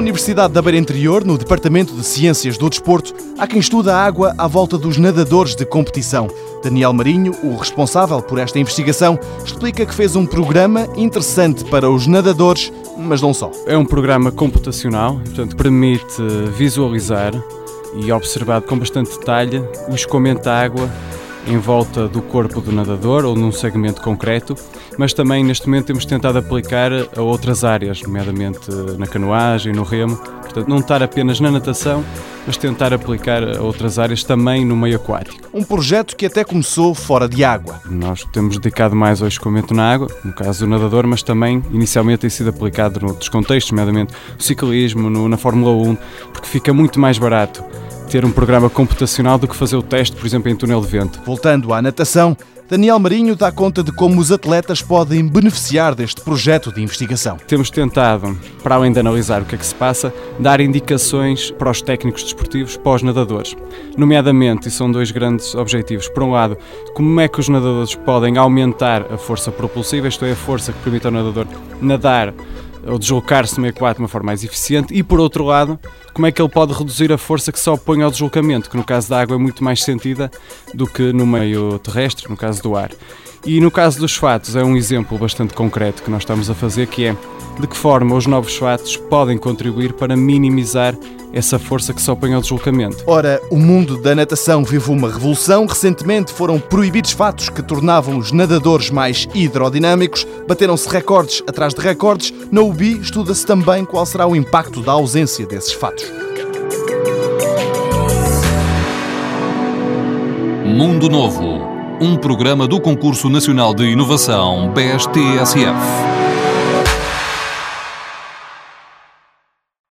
Universidade da Beira Interior, no Departamento de Ciências do Desporto, há quem estuda a água à volta dos nadadores de competição. Daniel Marinho, o responsável por esta investigação, explica que fez um programa interessante para os nadadores, mas não só. É um programa computacional, portanto, permite visualizar e observar com bastante detalhe o escoamento da água em volta do corpo do nadador ou num segmento concreto, mas também neste momento temos tentado aplicar a outras áreas, nomeadamente na canoagem, no remo, portanto não estar apenas na natação, mas tentar aplicar a outras áreas também no meio aquático. Um projeto que até começou fora de água. Nós temos dedicado mais ao escoamento na água, no caso do nadador, mas também inicialmente tem sido aplicado noutros contextos, nomeadamente no ciclismo, no, na Fórmula 1, porque fica muito mais barato ter um programa computacional do que fazer o teste, por exemplo, em túnel de vento. Voltando à natação, Daniel Marinho dá conta de como os atletas podem beneficiar deste projeto de investigação. Temos tentado, para além de analisar o que é que se passa, dar indicações para os técnicos desportivos, para os nadadores. Nomeadamente, e são dois grandes objetivos. Por um lado, como é que os nadadores podem aumentar a força propulsiva, isto é, a força que permite ao nadador nadar ou deslocar-se no meio aquático de uma forma mais eficiente, e por outro lado, como é que ele pode reduzir a força que se opõe ao deslocamento, que no caso da água é muito mais sentida do que no meio terrestre, no caso do ar. E no caso dos fatos, é um exemplo bastante concreto que nós estamos a fazer, que é de que forma os novos fatos podem contribuir para minimizar essa força que se opõe ao deslocamento. Ora, o mundo da natação vive uma revolução. Recentemente foram proibidos fatos que tornavam os nadadores mais hidrodinâmicos. Bateram-se recordes atrás de recordes. Na UBI estuda-se também qual será o impacto da ausência desses fatos. Mundo Novo, um programa do Concurso Nacional de Inovação BSTSF.